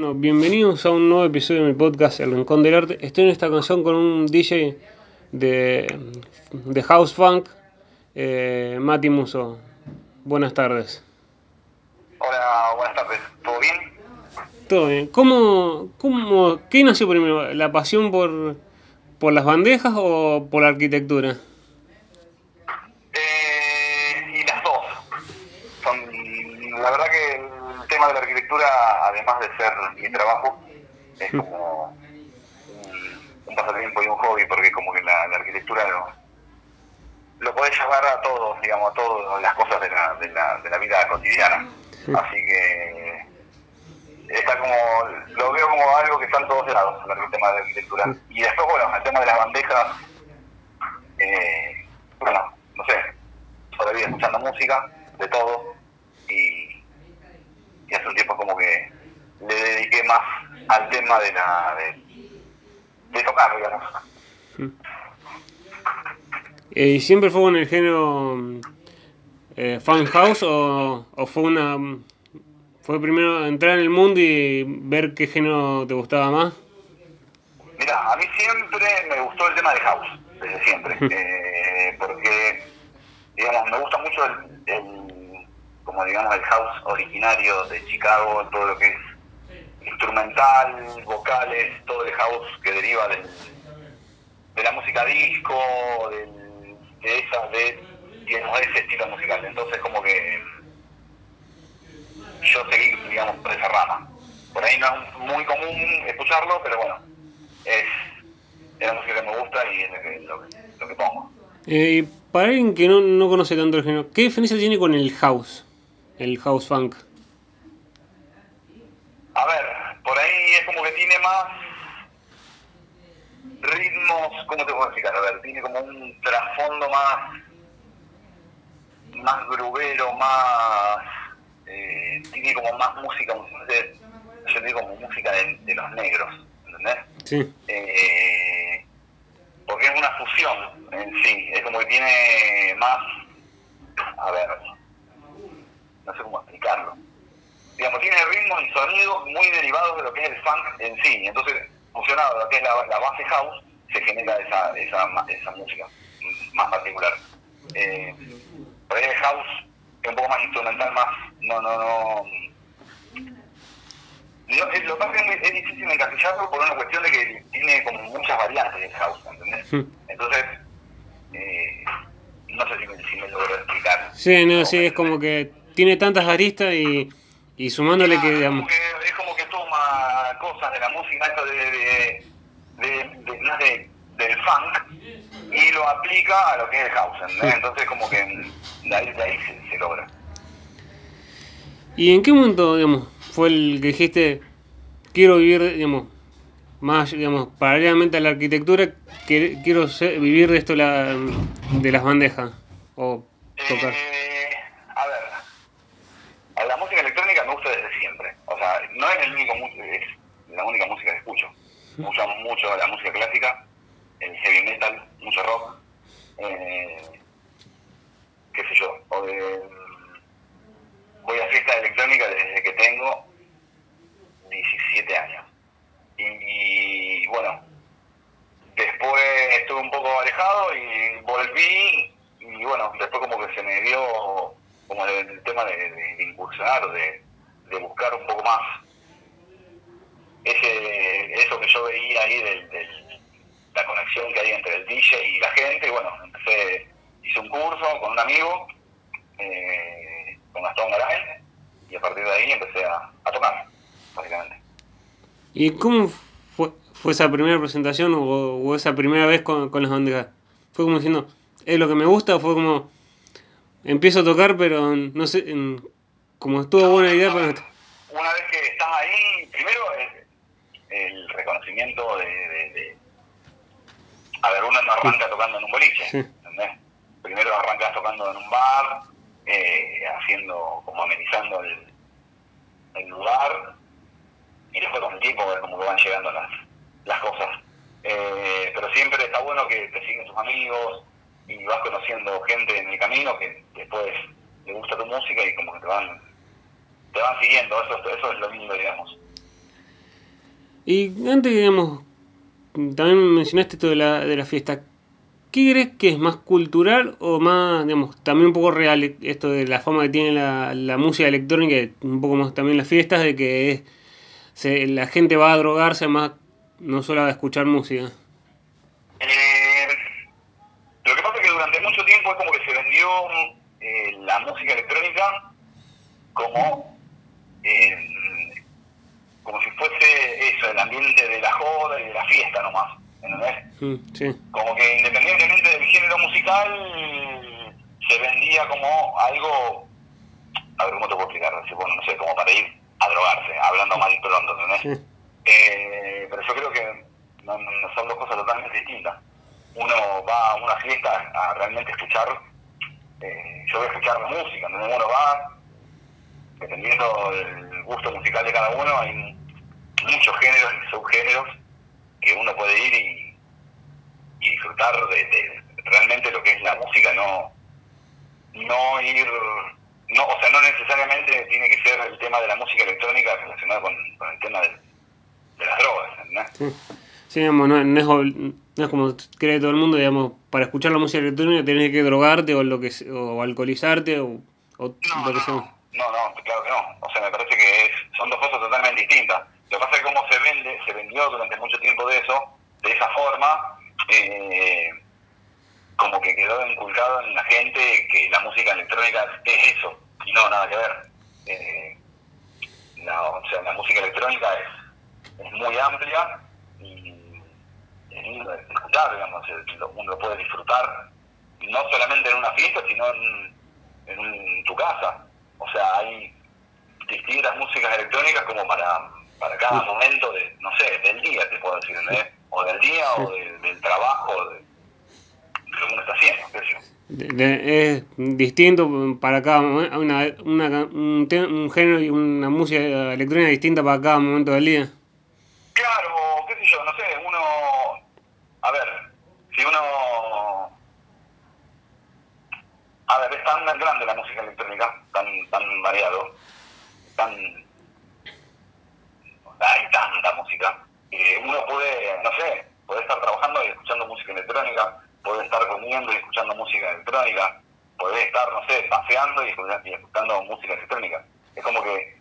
Bueno, bienvenidos a un nuevo episodio de mi podcast El Rincón del Arte. Estoy en esta canción con un DJ de, de House Funk, eh, Mati Muso. Buenas tardes. Hola, buenas tardes. ¿Todo bien? Todo bien. ¿Cómo, cómo, ¿Qué nació primero? ¿La pasión por, por las bandejas o por la arquitectura? Además de ser mi trabajo, es como un, pasatiempo y un hobby, porque como que la, la arquitectura lo, lo podés llevar a todos, digamos, a todas las cosas de la, de la, de la vida cotidiana. Así que está como, lo veo como algo que está en todos lados, el tema de la arquitectura. Y después, bueno, el tema de las bandejas, eh, bueno, no sé, todavía escuchando música, de todo, y hace un tiempo como que le dediqué más al tema de la de, de tocar, digamos. Eh, ¿Y siempre fue en el género eh, fan house o, o fue una fue primero entrar en el mundo y ver qué género te gustaba más? Mira, a mí siempre me gustó el tema de house, desde siempre, eh, porque, digamos, me gusta mucho el, el, como digamos, el house originario de Chicago, todo lo que es instrumental, vocales, todo el house que deriva del, de la música disco, del, de esa, de, de ese estilo musical. Entonces, como que yo seguí, digamos, por esa rama. Por ahí no es muy común escucharlo, pero bueno, es, es la música que me gusta y es lo que, lo, lo que pongo. Eh, para alguien que no, no conoce tanto el género, ¿qué diferencia tiene con el house? El house funk. A ver, por ahí es como que tiene más ritmos, ¿cómo te puedo explicar? A ver, tiene como un trasfondo más más grubero, más eh, tiene como más música, de, yo digo como música de, de los negros, ¿entendés? Sí. Eh, porque es una fusión en sí, es como que tiene más, a ver, no sé cómo explicarlo. Digamos, tiene ritmos y sonidos muy derivados de lo que es el funk en sí, entonces fusionado lo que es la, la base house, se genera esa, esa, esa música más particular. Eh, por ahí el house es un poco más instrumental, más, no, no, no, no, es, lo que pasa es que es difícil encasillarlo por una cuestión de que tiene como muchas variantes el house, ¿entendés? Sí. Entonces, eh, no sé si me, si me logro explicar. Sí, no, sí, es como que tiene tantas aristas y, y sumándole que, digamos, es como que toma cosas de la música, esto de, de, de, de- más de- del funk, y lo aplica a lo que es el house, ¿entendés? Entonces como que de ahí, de ahí se, se logra. ¿Y en qué momento, digamos, fue el que dijiste, quiero vivir, digamos, más, digamos, paralelamente a la arquitectura, que, quiero ser- vivir de esto la, de las bandejas? O tocar. Eh, a ver, a la música electrónica me gusta desde siempre. O sea, es, la única música que escucho. Me gusta mucho la música clásica, el heavy metal, mucho rock, eh, qué sé yo. Mm, voy a fiestas electrónicas desde que tengo 17 años. Y, bueno, después estuve un poco alejado y volví y bueno, después como que se me dio como el, tema de, de- incursionar, de buscar un poco más ese eso que yo veía ahí del, del- la conexión que hay entre el DJ y la gente y bueno, empecé, hice un curso con un amigo, eh, con Gastón Garay y a partir de ahí empecé a, a tocar, básicamente. ¿Y cómo fue, fue esa primera presentación o, o esa primera vez con, con las bandejas? ¿Fue como diciendo, es lo que me gusta o fue como, empiezo a tocar pero no sé, en- como estuvo buena idea, pero... Una vez que estás ahí, primero es el reconocimiento de, de- de- A ver, uno no arranca tocando en un boliche. ¿entendés? Primero arrancas tocando en un bar, eh, haciendo, como amenizando el, el lugar, y después con el tiempo como que van llegando las, las cosas. Eh, pero siempre está bueno que te siguen tus amigos y vas conociendo gente en el camino que después le gusta tu música y como que te van te van siguiendo, eso, eso es lo lindo, digamos. Y antes, digamos, también mencionaste esto de la, de la fiesta. ¿Qué crees que es más cultural o más, digamos, también un poco real esto de la fama que tiene la, la música electrónica, un poco más también las fiestas, de que es, se, la gente va a drogarse más, no solo a escuchar música? Eh, lo que pasa es que durante mucho tiempo es como que se vendió eh, la música electrónica como eh, como si fuese eso, el ambiente de la joda y de la fiesta nomás, ¿entendés? Mm, sí. Como que independientemente del género musical, se vendía como algo, a ver, ¿cómo te puedo explicar? Así, Bueno, no sé, como para ir a drogarse, hablando mal y pronto, ¿entendés? Sí. Eh, pero yo creo que no, no son dos cosas totalmente distintas. Uno va a una fiesta a realmente escuchar, eh, yo voy a escuchar la música, ¿entendés? Uno va, dependiendo del gusto musical de cada uno, hay muchos géneros y subgéneros que uno puede ir y, y disfrutar de, de realmente lo que es la música, no, no ir, no, o sea, no necesariamente tiene que ser el tema de la música electrónica relacionado con, con el tema de, de las drogas, ¿entendés? Sí, Sí, digamos, no, no es, no es como cree todo el mundo, digamos, para escuchar la música electrónica tenés que drogarte o lo que o alcoholizarte o, o No, lo que no, sea. no, no, no, claro que no. O sea, me parece que es, son dos cosas totalmente distintas. Lo que pasa es que cómo se vende, se vendió durante mucho tiempo de eso, de esa forma, eh, como que quedó inculcado en la gente que la música electrónica es eso, y no, nada que ver. Eh, la, o sea, la música electrónica es, es muy amplia y es lindo de escuchar, digamos, uno lo puede disfrutar no solamente en una fiesta, sino en, en un- tu casa. O sea, hay distintas músicas electrónicas como para, para cada momento, de no sé, del día, te puedo decir, ¿entendés? O del día, o de- del trabajo, de, de lo que uno está haciendo, qué sé yo. De- es distinto para cada momento, una, una, un, un género y una música electrónica distinta para cada momento del día. Claro, qué sé yo, no sé, uno, a ver, si uno, a ver, es tan grande la música electrónica, tan, tan variado, tan, hay tanta música, que uno puede, no sé, puede estar trabajando y escuchando música electrónica, puede estar comiendo y escuchando música electrónica, puede estar, no sé, paseando y escuchando, y escuchando música electrónica. Es como que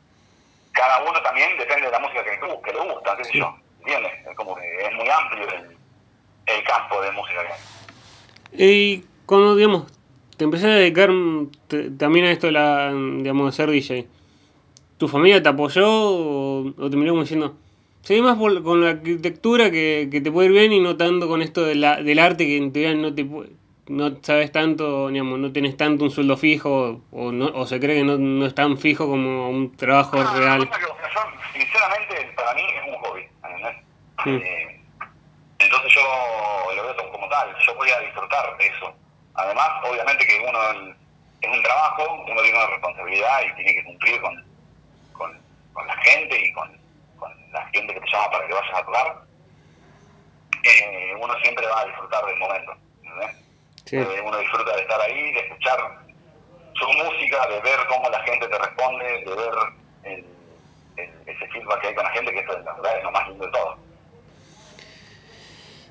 cada uno también depende de la música que, le- que le gusta, qué sé yo, ¿entiendes? Es como que es muy amplio el, el campo de música que hay. Y cuando, digamos, te empecé a dedicar te- también a esto de, la, digamos, de ser DJ, ¿tu familia te apoyó o, o te miró como diciendo, seguí más por- con la arquitectura que, que te puede ir bien y no tanto con esto de la, del arte que en teoría no te no sabes tanto, digamos, no tenés tanto un sueldo fijo o, no, o se cree que no, no es tan fijo como un trabajo No, real? yo, sinceramente, para mí es un hobby. Eh, entonces yo lo veo como tal, yo voy a disfrutar de eso. Además, obviamente que uno es un trabajo, uno tiene una responsabilidad y tiene que cumplir con, con, la gente y con, con la gente que te llama para que vayas a tocar. Eh, uno siempre va a disfrutar del momento. Sí. Eh, uno disfruta de estar ahí, de escuchar su música, de ver cómo la gente te responde, de ver el, el- ese feedback que hay con la gente, que eso es, la verdad es lo más lindo de todo.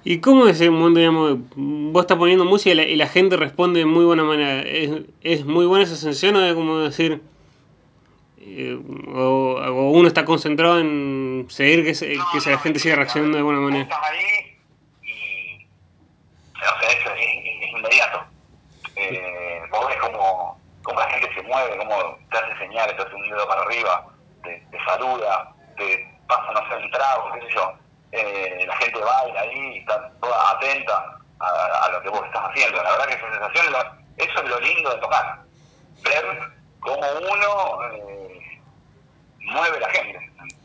¿Y cómo es el mundo, digamos, vos estás poniendo música y la, y la gente responde de muy buena manera? ¿Es, es muy buena esa sensación o es como decir, eh, o, o uno está concentrado en seguir que, se- que no, gente siga reaccionando de vos manera? Estás ahí y. O sea, es, es- es inmediato. Eh, vos ves cómo, cómo la gente se mueve, cómo te hace señales, te hace un dedo para arriba, te, te saluda, te pasa, no sé, un trago, qué sé yo. Eh, la gente baila ahí y está toda atenta a, a lo que vos estás haciendo. La verdad que esa sensación, eso es lo lindo de tocar. Ver cómo uno eh, mueve la gente,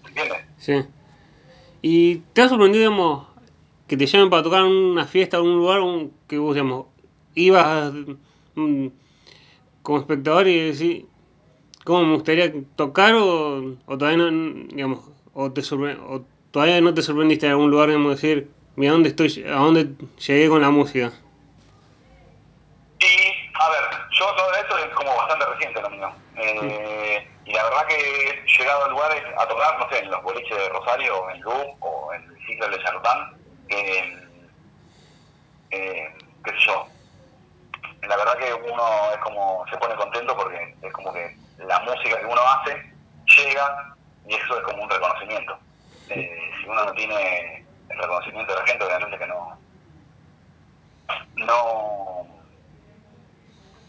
¿entiendes? Sí. ¿Y te ha sorprendido, digamos, que te llamen para tocar una fiesta en un lugar un- que vos, digamos, ibas mm, como espectador y decís, ¿cómo me gustaría tocar o, o todavía no, digamos, o, te o todavía no te sorprendiste en algún lugar, digamos, decir, mira dónde estoy, a dónde llegué con la música? Y, a ver, yo todo esto es como bastante reciente lo mío. Eh, y la verdad que he llegado a lugares a tocar, no sé, en los boliches de Rosario, en Loop o en el ciclo de Charlotán, eh, eh, qué sé yo. La verdad que uno es como, se pone contento porque es como que la música que uno hace llega y eso es como un reconocimiento. Eh, si uno no tiene el reconocimiento de la gente, obviamente que no, no,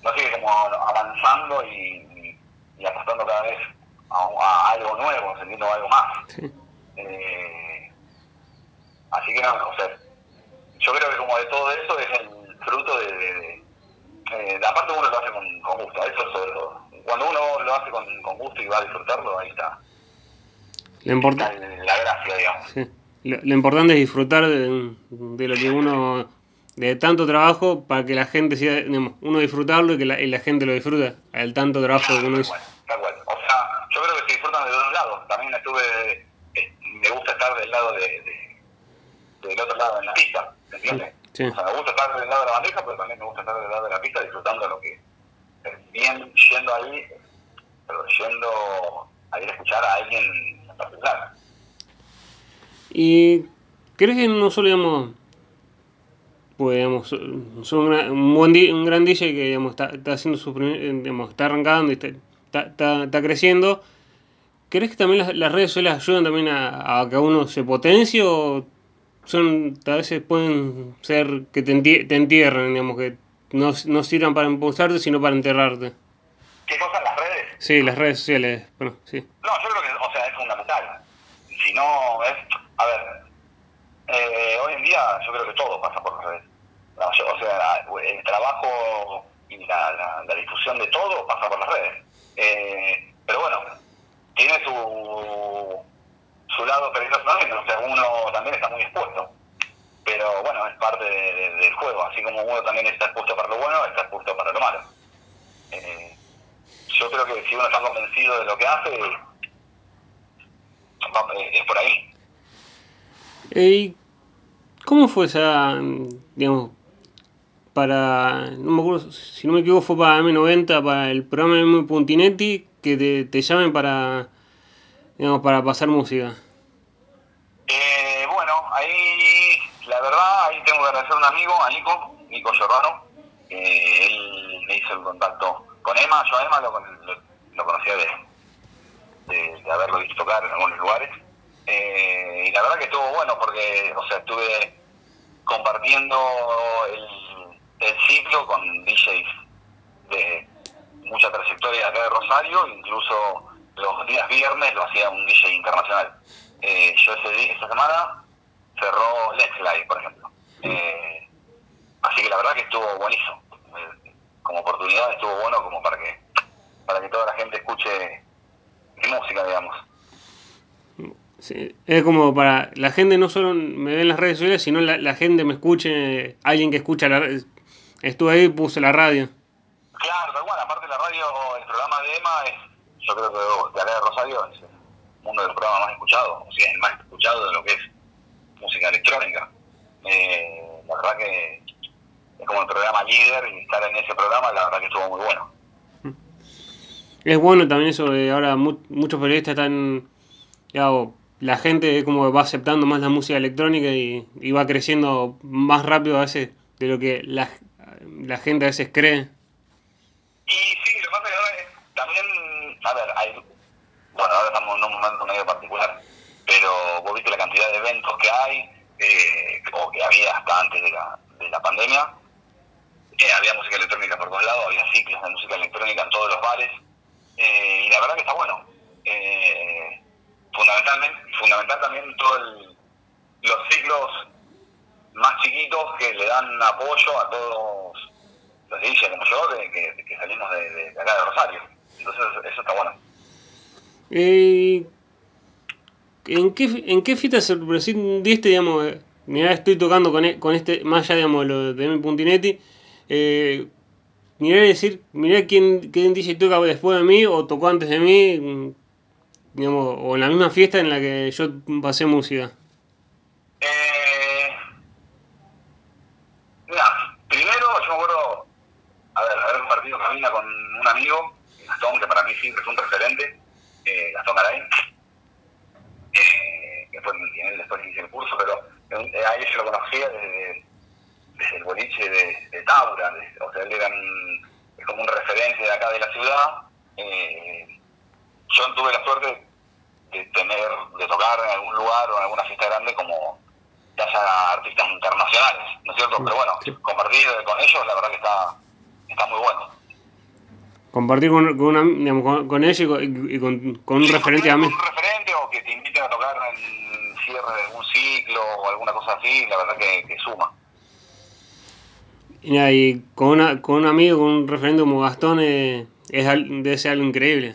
no sigue como avanzando y, y, apostando cada vez a, algo nuevo, entendiendo algo más. Eh, así que no, o sea, yo creo que como de todo eso es el fruto de, de, eh, aparte uno lo hace con, gusto, eso es sobre todo. Cuando uno lo hace con, con gusto y va a disfrutarlo, ahí está. La, la gracia, digamos. Sí. Lo, lo, importante es disfrutar de, de lo que uno de tanto trabajo para que la gente siga, digamos, uno disfrutarlo y que la, y la gente lo disfruta, el tanto trabajo que uno hizo. Tal cual, O sea, yo creo que se disfrutan de dos lados. También estuve, eh, me gusta estar del lado de, de, del otro lado en la pista, ¿entiendes? Sí. O sea, me gusta estar del lado de la bandeja, pero también me gusta estar del lado de la pista disfrutando lo que bien yendo ahí, pero yendo a ir a escuchar a alguien en particular. ¿Y crees que no solo, digamos, pues digamos, son una, un, buen, un gran DJ que digamos, está, está haciendo su primer, digamos, está arrancando y está, está, está, creciendo. ¿Crees que también las, las, redes sociales ayudan también a, a, que uno se potencie o son, a veces pueden ser que te, te entierren, digamos, que no, no sirvan para impulsarte, sino para enterrarte? ¿Qué cosas las redes? Sí, las redes sociales, bueno, sí. No, yo creo que, o sea, es fundamental. Si no, es, a ver, eh, hoy en día yo creo que todo pasa por las redes. Yo, o sea, el trabajo y la, la, la, difusión de todo pasa por las redes. Eh, pero bueno, tiene su, su lado peligroso también, uno también está muy expuesto. Pero bueno, es parte de, de, del juego, así como uno también está expuesto para lo bueno, está expuesto para lo malo. Eh, yo creo que si uno está convencido de lo que hace, es por ahí. ¿Y cómo fue esa, digamos, para, no me acuerdo, si no me equivoco fue para M90, para el programa de Puntinetti, que te, te llamen para, digamos, para pasar música? Eh, bueno, ahí, la verdad, ahí tengo que agradecer a un amigo, a Nico, Nico Giordano, eh, él me hizo el contacto con Emma, yo a Emma lo conocía de, de, de, haberlo visto tocar en algunos lugares, eh, y la verdad que estuvo bueno porque, o sea, estuve compartiendo el, ciclo con DJs de mucha trayectoria acá de Rosario, incluso los días viernes lo hacía un DJ internacional. Eh, yo ese día, esa semana cerró Let's Live, por ejemplo. Eh, así que la verdad que estuvo buenísimo. Eh, como oportunidad estuvo bueno como para que para que toda la gente escuche mi música, digamos. Sí, es como para la gente no solo me ve en las redes sociales, sino la, la gente me escuche, alguien que escucha la estuve ahí puse la radio. Claro, pero bueno, aparte la radio, el programa de Emma es, yo creo que de acá de Rosario es uno de los programas más escuchados, o sea, el más escuchado de lo que es música electrónica. Eh, la verdad que es como el programa líder y estar en ese programa, la verdad que estuvo muy bueno. Es bueno también eso de ahora mu muchos periodistas están, ya, la gente como va aceptando más la música electrónica y, y, va creciendo más rápido a veces de lo que la, la gente a veces cree. Y sí, lo que pasa es que también, a ver, hay, bueno, ahora estamos en un momento medio particular, pero vos viste la cantidad de eventos que hay, eh, o que había hasta antes de la, de la pandemia, eh, había música electrónica por todos lados, había ciclos de música electrónica en todos los bares, eh, y la verdad que está bueno. Eh, fundamentalmente, fundamental también todos los ciclos más chiquitos que le dan apoyo a todos los DJs como yo, de, que, salimos de, de, acá de Rosario. Entonces eso está bueno. Eh, ¿En qué, en qué fiesta diste, digamos, mira, estoy tocando con, e, con este, más allá, digamos, lo de mi puntinetti, eh, mirá decir, mirá quién, quién DJ toca después de mí o tocó antes de mí, digamos, o en la misma fiesta en la que yo pasé música. Eh, mira, primero yo me acuerdo, a ver, haber compartido cabina con un amigo, Gastón, que para mí siempre fue un referente, eh, Gastón Garay, eh, que fue él después hizo el curso, pero eh, a él yo lo conocía desde, desde el boliche de, Taura, o sea, él era un- es como un referente de acá de la ciudad. Eh, yo tuve la suerte de tener, de tocar en algún lugar o en alguna fiesta grande como que haya artistas internacionales, ¿no es cierto? Pero bueno, compartir con ellos la verdad que está, está muy bueno. Compartir con, con, una, digamos, con, con ellos y con, y con- con un Sí, referente a mí. Un referente o que te inviten a tocar en cierre de algún ciclo o alguna cosa así, la verdad que, que suma. Y, y con, una, con un amigo, con un referente como Gastón, eh, es, debe ser algo increíble.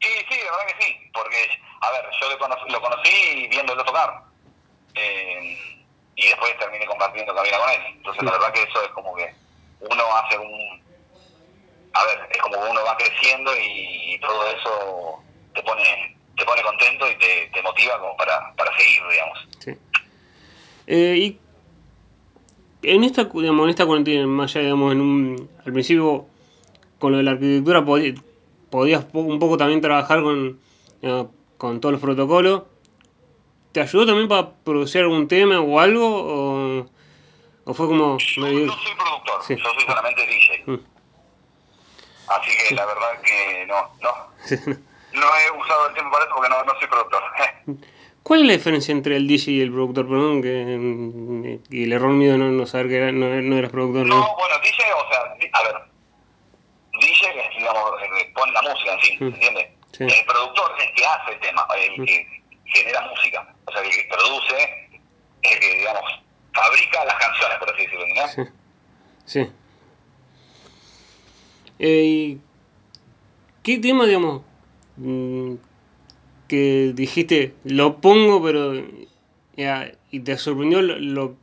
Sí, sí, la verdad que sí, porque, a ver, yo lo conocí, lo conocí viéndolo tocar. eh, y después terminé compartiendo cabina con él. Entonces, la verdad que eso es como que uno hace un. A ver, es como que uno va creciendo y, y todo eso te pone te pone contento y te, te motiva como para, para seguir, digamos. Sí. Eh, y en esta, digamos, en esta cuarentena, más allá, digamos, en un, al principio, con lo de la arquitectura, podías po- un poco también trabajar con, con todos los protocolos. ¿Te ayudó también para producir algún tema o algo? ¿O, o fue como Yo no soy productor, Sí. yo soy solamente DJ. Mm. Así que la verdad que no, no, Sí. no he usado el tiempo para eso porque no, no soy productor. ¿Cuál es la diferencia entre el DJ y el productor? Perdón, que, mm, y el error mío de no, no saber que era- no, no eras productor. No, ¿no? bueno, DJ, o sea, a ver, DJ es, digamos, pone la música en sí, Mm. ¿entiendes? Sí. El productor es el que hace el tema, el Mm. que genera música, o sea, el que produce, es el que, digamos, fabrica las canciones, por así decirlo, ¿no? Sí. Sí. Eh, ¿y ¿Qué tema, digamos, mm, que dijiste, lo pongo, pero ya, y te sorprendió lo, lo,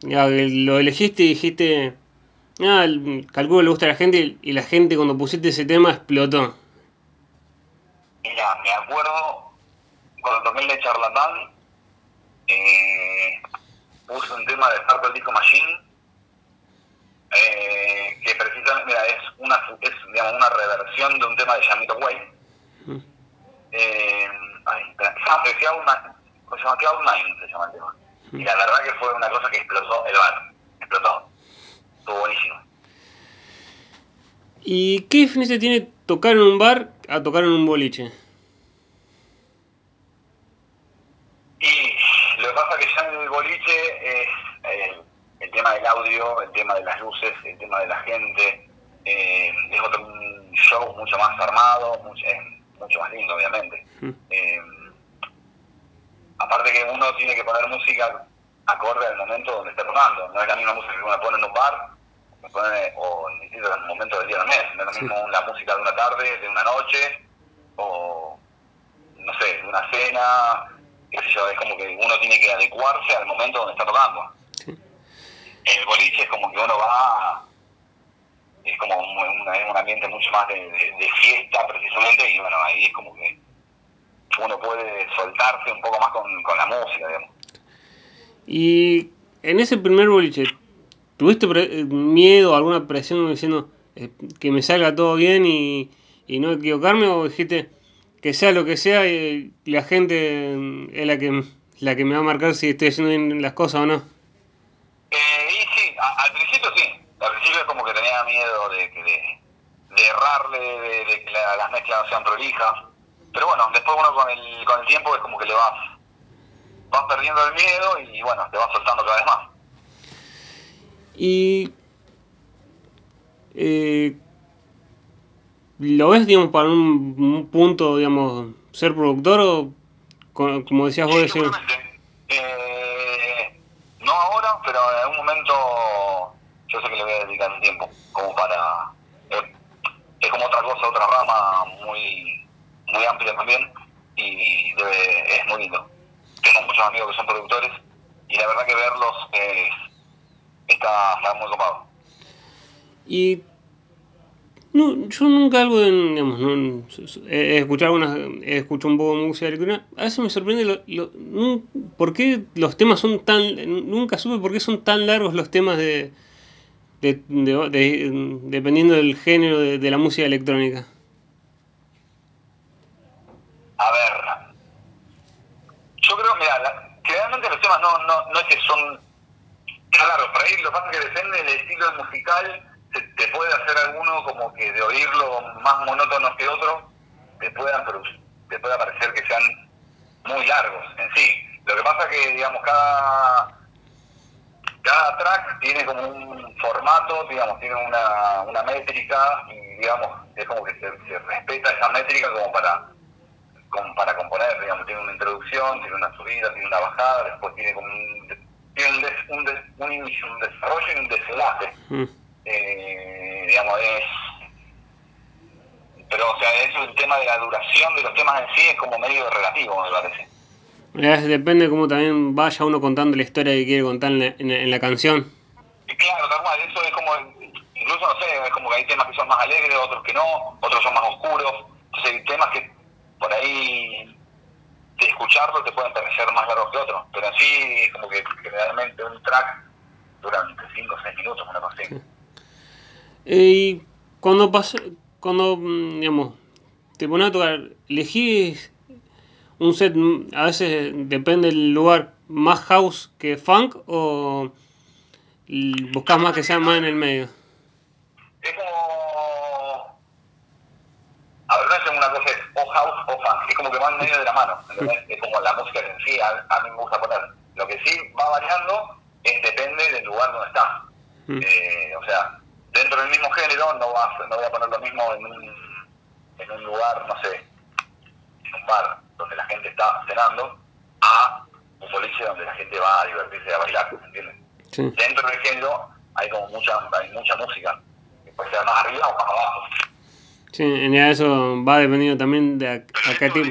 ya, lo elegiste y dijiste, ah, calculo que le gusta a la gente y la gente cuando pusiste ese tema explotó. Mira, me acuerdo cuando toqué el de Charlatán, eh, puse un tema de Startle Disco Machine, eh, que precisamente mira, es, una, es digamos, una reversión de un tema de Yamito Way. Mm. Eh, ay, ah, se llama Cloud- ¿cómo se llama Cloud Nine, se llama el tema. Y la verdad que fue una cosa que explotó el bar, explotó. Estuvo buenísimo. ¿Y qué diferencia tiene tocar en un bar a tocar en un boliche? Y lo que pasa es que ya en el boliche es el, el tema del audio, el tema de las luces, el tema de la gente. eh, es otro un show mucho más armado, mucho, es mucho más lindo, obviamente. Mm. Eh, aparte que uno tiene que poner música acorde al momento donde está tocando. No es la misma música que uno pone en un bar o en distintos momentos del día del mes. No es lo Sí. mismo la música de una tarde, de una noche, o no sé, de una cena, qué sé yo, es como que uno tiene que adecuarse al momento donde está tocando. Sí. En el boliche es como que uno va, es como un, un- un ambiente mucho más de, de- de fiesta precisamente, y bueno, ahí es como que uno puede soltarse un poco más con, con la música, digamos. Y en ese primer boliche, ¿tuviste eh, miedo, alguna presión diciendo eh, que me salga todo bien y, y no equivocarme? ¿O dijiste que sea lo que sea y la gente mm, es la que, la que me va a marcar si estoy haciendo bien las cosas o no? Eh, y sí, al principio sí, al principio es como que tenía miedo de, de, de errarle, de, que la- las mezclas no sean prolijas, pero bueno, después uno con el, con el tiempo es como que le vas, vas perdiendo el miedo y bueno, te vas soltando cada vez más. Y eh, ¿lo ves, digamos, para un, un punto, digamos, ser productor o, co- como decías vos, Sí. Eh, no ahora, pero en algún momento yo sé que le voy a dedicar un tiempo, como para... eh, es como otra cosa, otra rama muy muy amplia también y debe- es muy lindo. Tengo muchos amigos que son productores y la verdad que verlos eh, está, está muy copado. Y no, yo nunca algo de, digamos, no, he escuchado he escuchado un poco de música electrónica, a veces me sorprende lo, lo- por qué los temas son tan, nunca supe por qué son tan largos los temas de, de, de- de- dependiendo del género de, la música electrónica. A ver. Yo creo, mira, generalmente los temas no, no, no es que son. Claro, por ahí lo que pasa es que depende del estilo musical, te, te puede hacer alguno como que de oírlo más monótonos que otro, te puedan te pueda parecer que sean muy largos en sí. Lo que pasa es que, digamos, cada cada track tiene como un formato, digamos, tiene una, una métrica y, digamos, es como que se, se respeta esa métrica como para como para componer, digamos, tiene una introducción, tiene una subida, tiene una bajada, después tiene como un, tiene un, des- un, des- un inicio, un desarrollo y un desenlace. Mm. Eh, digamos, es... Pero, o sea, eso el tema de la duración de los temas en sí es como medio relativo, me parece. Es- depende cómo también vaya uno contando la historia que quiere contar en la, en la- en la canción. Y claro, tal cual, eso es como, incluso no sé, es como que hay temas que son más alegres, otros que no, otros son más oscuros. Entonces hay temas que por ahí de escucharlo te pueden parecer más largos que otros, pero en sí es como que generalmente un track dura entre 5 o 6 minutos, una cosa. Y cuando pasa, cuando, mm, digamos, te pones a tocar, elegís un set, mm, a veces depende del lugar, más house que funk o buscas más que sea más en el medio. Es como... A ver, no es una cosa, es o house o funk, es como que va en medio de la mano. Es como la música en sí a, a mí me gusta poner. Lo que sí va variando es depende del lugar donde está. Mm. Eh, o sea, dentro del mismo género no, va, no voy a poner lo mismo en un, en un lugar, no sé, en un bar donde la gente está cenando, a un boliche donde la gente va a divertirse a bailar, ¿entiendes? Sí. Dentro del género hay como mucha, hay mucha música, que puede ser más arriba o más abajo. Sí, en eso va dependiendo también de a, a qué tipo.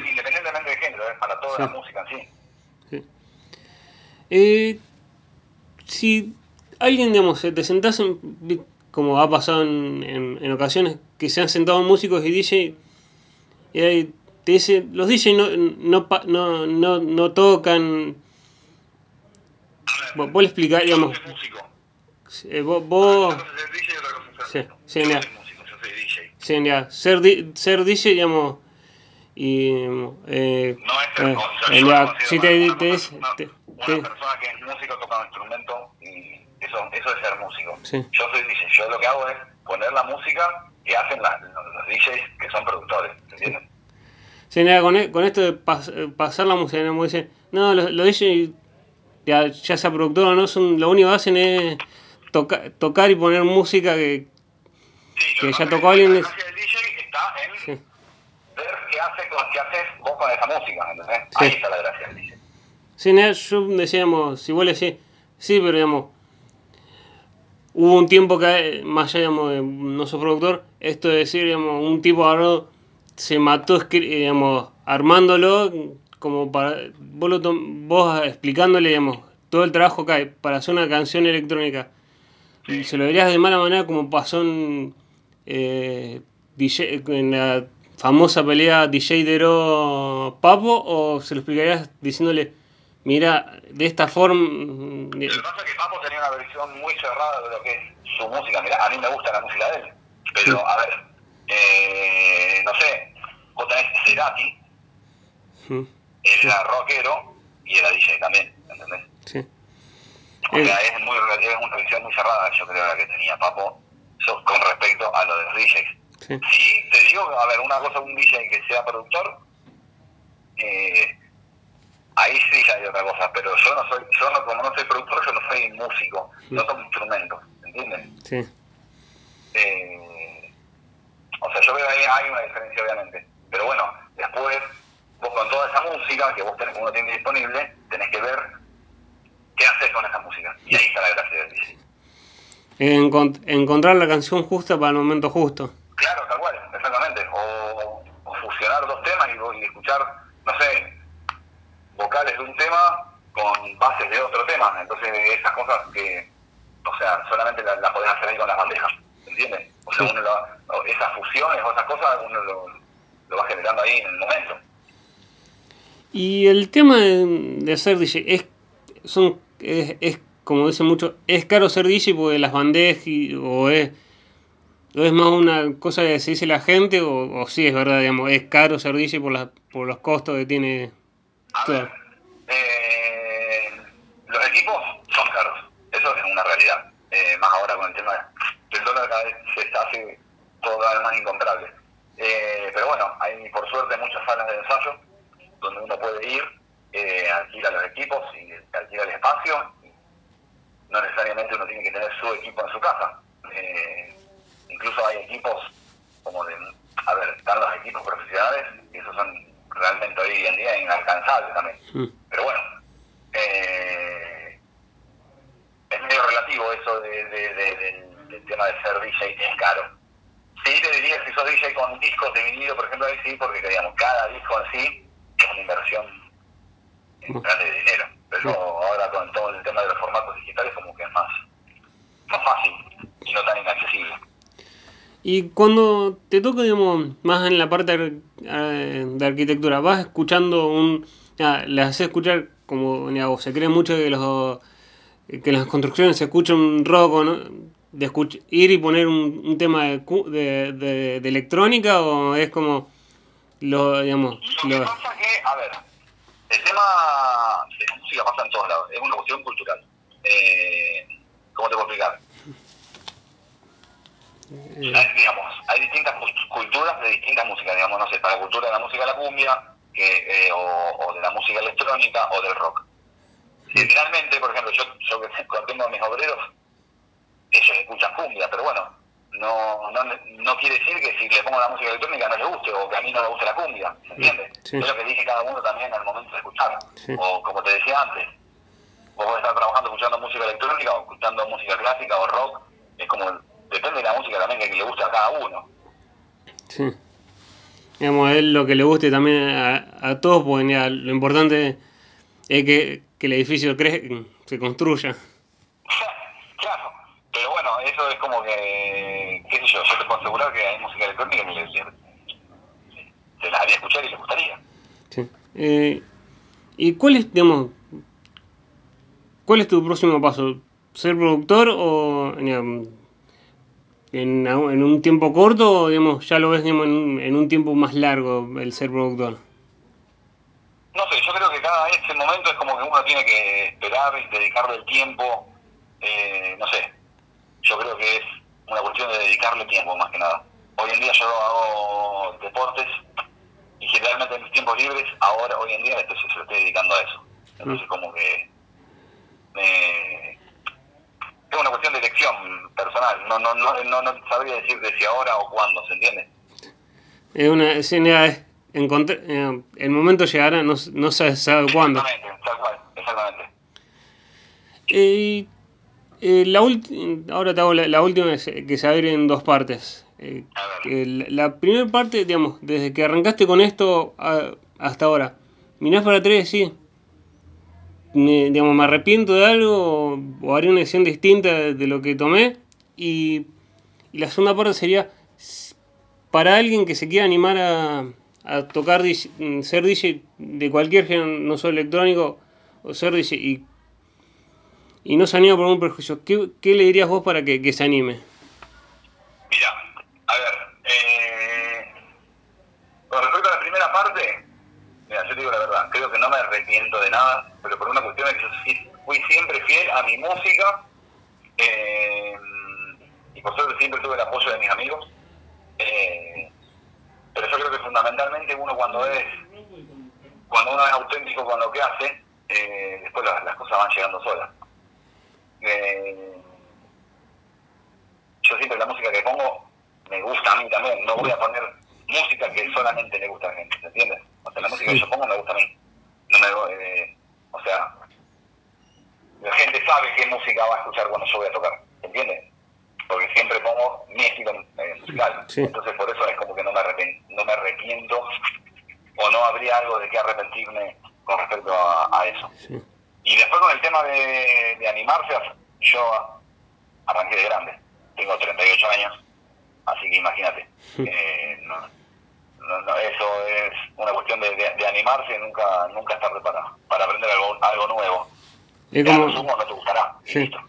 Toda Sí. la música en sí. Sí. Eh, si alguien, digamos, se te sentás en, como ha pasado en, en, en ocasiones, que se han sentado músicos y DJ, y ahí te dice, los DJ no, no, no, no, no tocan, vos, vos le explicás, digamos, músico. eh, vos, vos Una cosa es ser DJ y otra cosa es Sí, ser sí, yo mira. soy músico, yo soy DJ. sí, ya, ser, di- ser DJ, digamos, y... Eh, No es eh, si te, una te, una, te- una te- persona que es músico toca un instrumento y eso, eso es ser músico. Sí. Yo soy DJ, yo lo que hago es poner la música que hacen la- los, DJs que son productores, ¿entiendes? Sí, con, e- con esto de pas- eh, pasar la música, ¿no? Dicen, no, los, ya, ya sea productor o no, son, lo único que hacen es toca- tocar y poner música que... Sí, Que ya tocó alguien es- gracia del DJ está en Sí. ver qué, haces vos con esa música, ¿entendés? Sí. Ahí está la gracia del DJ. Sí, yo decíamos, le decís, sí, pero digamos, hubo un tiempo que, más allá, digamos, de no sos productor, esto de decir, digamos, un tipo agarró, se mató, digamos, armándolo, como para, vos, lo vos explicándole, digamos, todo el trabajo que hay para hacer una canción electrónica, y se lo dirías de mala manera como pasó en, eh, DJ, en la famosa pelea DJ Dero Papo, o se lo explicarías diciéndole, mira, de esta forma... mm, Lo que pasa es que Papo tenía una versión muy cerrada de lo que es su música. Mira, a mí me gusta la música de él. Pero, Sí. a ver, eh, no sé, vos tenés Cerati, él era rockero y era DJ también, ¿entendés? Sí. O Eh. sea, es, muy, es una visión muy cerrada, yo creo, la que tenía Papo con respecto a lo de los DJs. Sí. Te digo, a ver, una cosa, un DJ que sea productor, eh, ahí sí ya hay otra cosa, pero yo no soy, yo no, como no soy productor, yo no soy músico, no toco instrumentos, ¿entiendes? Sí. Eh, o sea, yo veo ahí hay una diferencia, obviamente. Pero bueno, después, vos con toda esa música que vos tenés, uno tiene disponible, tenés que ver qué haces con esa música. Y ahí está la gracia del DJ. Encont- encontrar la canción justa para el momento justo. Claro, tal cual, exactamente. O, o fusionar dos temas y, y escuchar, no sé, vocales de un tema con bases de otro tema. Entonces, esas cosas que, o sea, solamente las la podés hacer ahí con las bandejas, ¿entiendes? O sea, Sí. uno lo- esas fusiones o esas cosas, uno lo, lo va generando ahí en el momento. Y el tema de, de ser DJ es, son, es, es, como dicen muchos, es caro ser DJ porque las bandejas y- o es es más una cosa que se dice la gente o, o sí es verdad, digamos, es caro ser DJ por, la, por los costos que tiene A todo? ver, eh, los equipos son caros, eso es una realidad. Eh, más ahora con el tema del dólar cada vez se hace todo cada vez más incomparable. Eh, pero bueno, hay por suerte muchas salas de ensayo donde uno puede ir, eh, alquila los equipos y alquila el espacio. Y no necesariamente uno tiene que tener su equipo en su casa. Eh, incluso hay equipos como de, a ver, están los equipos profesionales y esos son realmente hoy en día inalcanzables también. Mm. Pero bueno, eh, es medio relativo eso de, de- de- del, tema de ser DJ, es caro. Sí, te diría si sos DJ con discos de vinilo, por ejemplo, ahí sí, porque digamos, cada disco en sí es una inversión Mm. grande de dinero. Pero ahora con todo el tema de los formatos digitales como que es más, más fácil y no tan inaccesible. Y cuando te toca, digamos, más en la parte ar- eh, de arquitectura, vas escuchando un... ah, le haces escuchar como, digamos, se cree mucho que los que las construcciones se escucha un rock, o ¿no? De escuch- ir y poner un, un tema de, de, de- de electrónica o es como lo, digamos, Lo que lo- pasa que, a ver, el tema de la música pasa en todos lados, es una cuestión cultural. Eh, ¿Cómo te puedo explicar? Eh, Hay, digamos, hay distintas cult- culturas de distintas músicas, digamos, no sé, para la cultura de la música de la cumbia, que, eh, o, o de la música electrónica, o del rock. Generalmente, por ejemplo, yo, yo que cuando tengo a mis obreros, ellos escuchan cumbia, pero bueno, no, no, no quiere decir que si le pongo la música electrónica no les guste, o que a mí no me guste la cumbia, ¿me entiendes? Sí. Es lo que dice cada uno también al momento de escuchar. Sí. O como te decía antes, vos podés estar trabajando escuchando música electrónica o escuchando música clásica o rock, es como, depende de la música también que le guste a cada uno. sí. Digamos, es lo que le guste también a, a todos, porque lo importante es que, que el edificio cre se construya. claro, pero bueno, eso es como que, qué sé yo, yo te puedo asegurar que hay música electrónica que le, le- le- se las haría escuchar y les gustaría. Sí. Eh, ¿Y cuál es, digamos, cuál es tu próximo paso? ¿Ser productor o digamos, en, en un tiempo corto o digamos, ya lo ves digamos, en, un, en un tiempo más largo el ser productor? No sé, yo creo que cada ese momento es como que uno tiene que esperar y dedicarle el tiempo, eh, no sé, yo creo que es una cuestión de dedicarle tiempo más que nada. Hoy en día yo hago deportes y generalmente en mis tiempos libres, ahora, hoy en día, estoy, se lo estoy dedicando a eso. Entonces como que me- es una cuestión de elección personal, no, no, no, no, no sabría decirte si ahora o cuándo, ¿se entiende? Es una escena, es encontr- eh, el momento llegará, no, no se sabe cuándo. Exactamente, tal cual, exactamente. Eh, eh, la ahora te hago la, la última que se, abre en dos partes. Eh, la, primera parte, digamos, desde que arrancaste con esto a- hasta ahora, mirás para atrás y decís, me, digamos, me arrepiento de algo o, haré una decisión distinta de, lo que tomé. Y, y la segunda parte sería, para alguien que se quiera animar a, a tocar, ser DJ de cualquier género, no solo electrónico, o ser DJ, y y no se anima por un prejuicio, ¿qué, qué le dirías vos para que, que se anime? Mira, a ver, eh, con respecto a la primera parte, mira, yo te digo la verdad, creo que no me arrepiento de nada, pero por una cuestión de que yo sí- fui siempre fiel a mi música eh, y por suerte siempre tuve el apoyo de mis amigos. eh, pero yo creo que fundamentalmente uno cuando es cuando uno es auténtico con lo que hace, eh, después las, las cosas van llegando solas. Eh, yo siempre la música que pongo me gusta a mí también. No voy a poner música que solamente le gusta a la gente, ¿se entiende? O sea, la música que yo pongo me gusta a mí. No me, o sea, la gente sabe qué música va a escuchar cuando yo voy a tocar, ¿se entiende? Porque siempre pongo mi estilo musical. Sí. Entonces por eso es como que no me, no me arrepiento o no habría algo de qué arrepentirme con respecto a, a eso. Sí. Y después con el tema de, de animarse, yo arranqué de grande. Tengo 38 años, así que imagínate. Eh, no, no, no, eso es una cuestión de, de- de animarse y nunca, nunca estar para, para aprender algo, algo nuevo. Y como... No te gustará. Sí. Listo.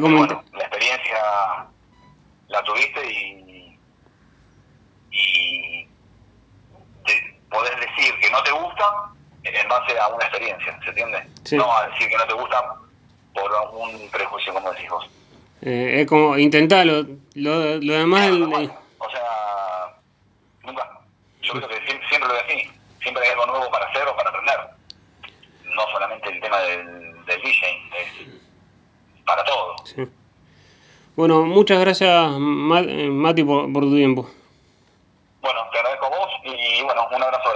Como... Bueno, la experiencia la tuviste y, y de, podés decir que no te gusta en base a una experiencia, ¿se entiende? Sí. No a decir que no te gusta por algún prejuicio, como decís vos. Eh, es como intentarlo, lo, lo demás... El... O sea, nunca. Yo creo que siempre, siempre lo decí, siempre hay algo nuevo para hacer o para aprender. No solamente el tema del del DJing, es para todo. sí. Bueno, muchas gracias, Ma- Mati, por, por tu tiempo. Bueno, te agradezco a vos y bueno, un abrazo